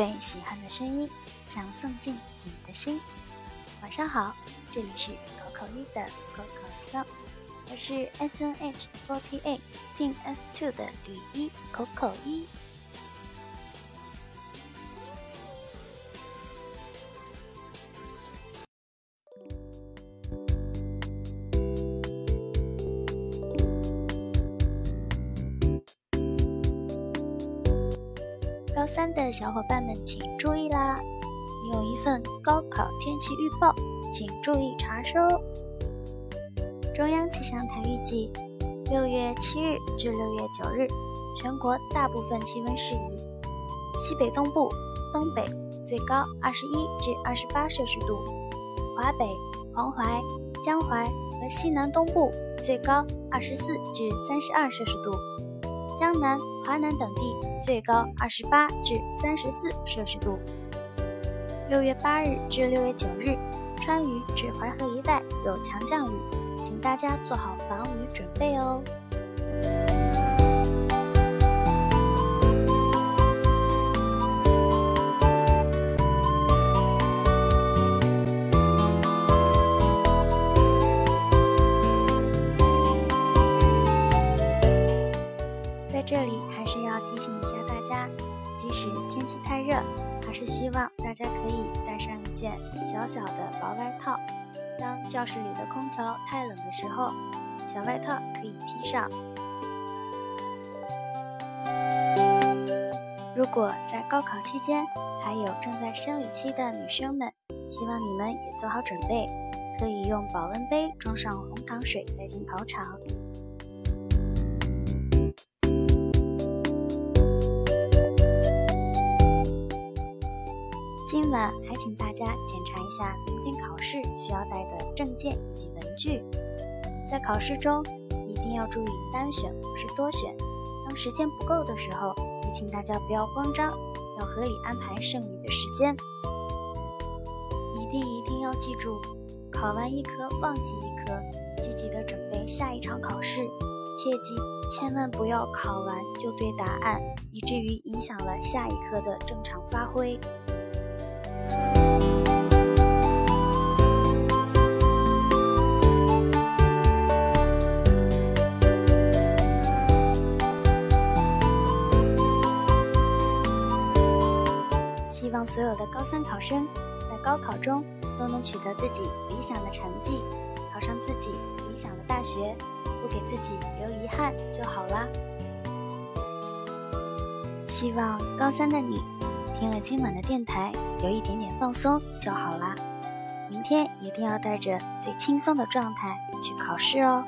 最喜欢的声音，想送进你的心。晚上好，这里是口口一的口口骚，我是 S N H forty eight Team S two 的吕一口口一。三的小伙伴们请注意啦！你有一份高考天气预报，请注意查收。中央气象台预计，六月七日至六月九日，全国大部分气温适宜。西北东部、东北最高二十一至二十八摄氏度；华北、黄淮、江淮和西南东部最高二十四至三十二摄氏度；江南、华南等地。最高二十八至三十四摄氏度。六月八日至六月九日，川渝至淮河一带有强降雨，请大家做好防雨准备哦。件小小的薄外套。当教室里的空调太冷的时候，小外套可以披上。如果在高考期间还有正在生理期的女生们，希望你们也做好准备，可以用保温杯装上红糖水带进考场。今晚还请大家检查一下明天考试需要带的证件以及文具。在考试中一定要注意单选不是多选。当时间不够的时候，也请大家不要慌张，要合理安排剩余的时间。一定一定要记住，考完一科忘记一科，积极的准备下一场考试。切记，千万不要考完就对答案，以至于影响了下一科的正常发挥。希望所有的高三考生在高考中都能取得自己理想的成绩，考上自己理想的大学，不给自己留遗憾就好啦。希望高三的你听了今晚的电台，有一点点放松就好啦。明天一定要带着最轻松的状态去考试哦。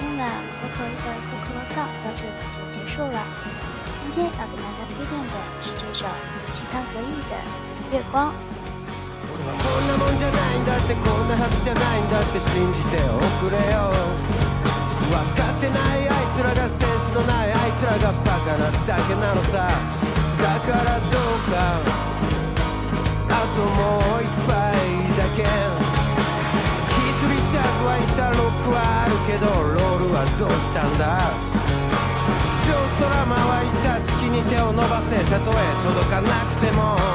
今晚可口一的可口骚到这里就结束了。今天要给大家推荐的是这首齐藤和义的《月光》。こんなもんじゃないんだってこんなはずじゃないんだって信じておくれよ。分かってないあいつらがセンスのないあいつらがバカなだけなのさ。だからどうかあともう一杯だけ。キスリチャーズはいたロックはあるけどロールはどうしたんだ。ジョーストラマはいた月に手を伸ばせ。たとえ届かなくても。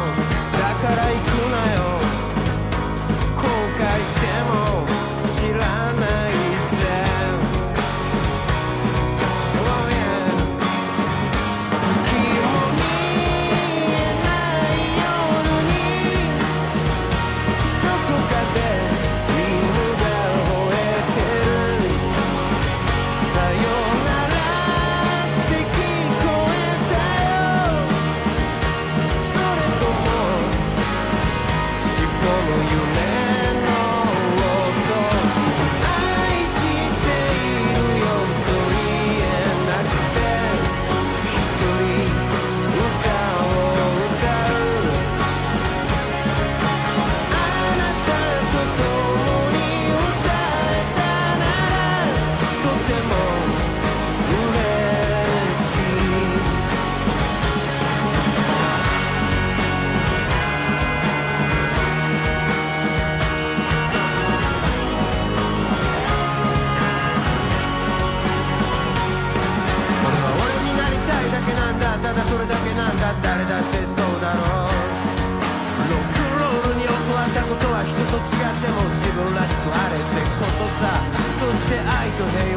誰だってそうだろう。ロックンロールに教わったことは人と違っても自分らしくあれってことさ。そして愛と平和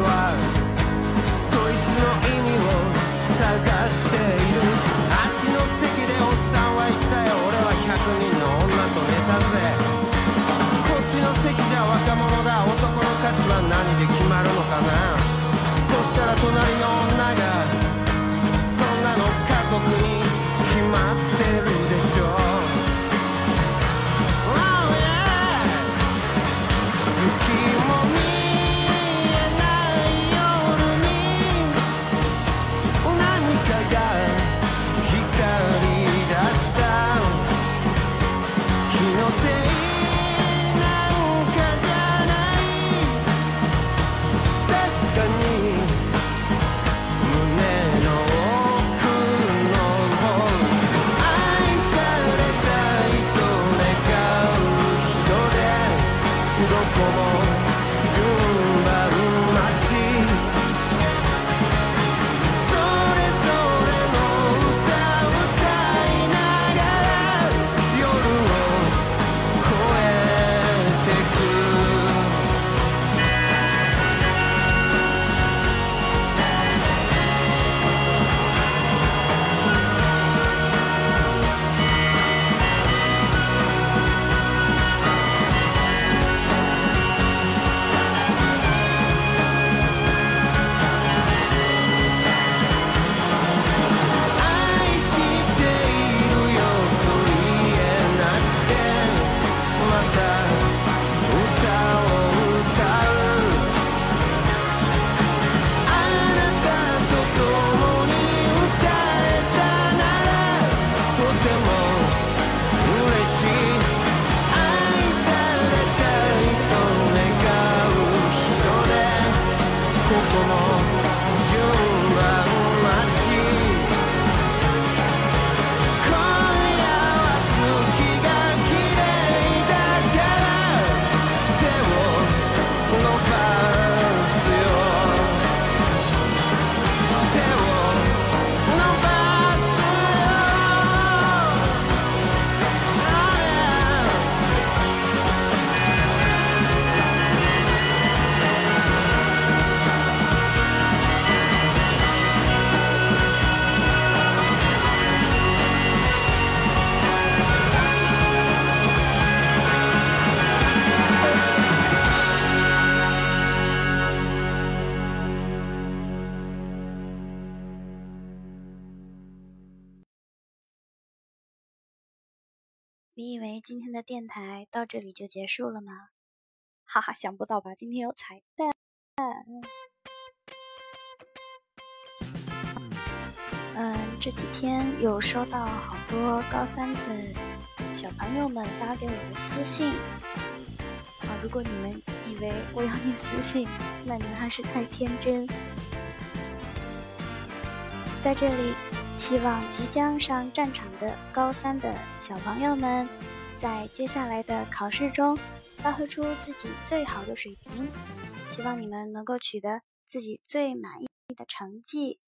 你以为今天的电台到这里就结束了吗？哈哈，想不到吧？今天有彩蛋。嗯，这几天有收到好多高三的小朋友们发给我的私信。啊，如果你们以为我要念私信，那你们还是太天真。在这里，希望即将上战场的高三的小朋友们，在接下来的考试中发挥出自己最好的水平。希望你们能够取得自己最满意的成绩。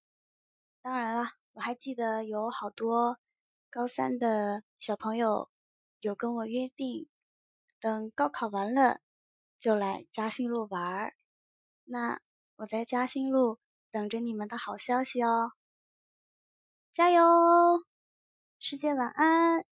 当然了，我还记得有好多高三的小朋友有跟我约定，等高考完了就来嘉兴路玩儿。那我在嘉兴路等着你们的好消息哦。加油，世界晚安。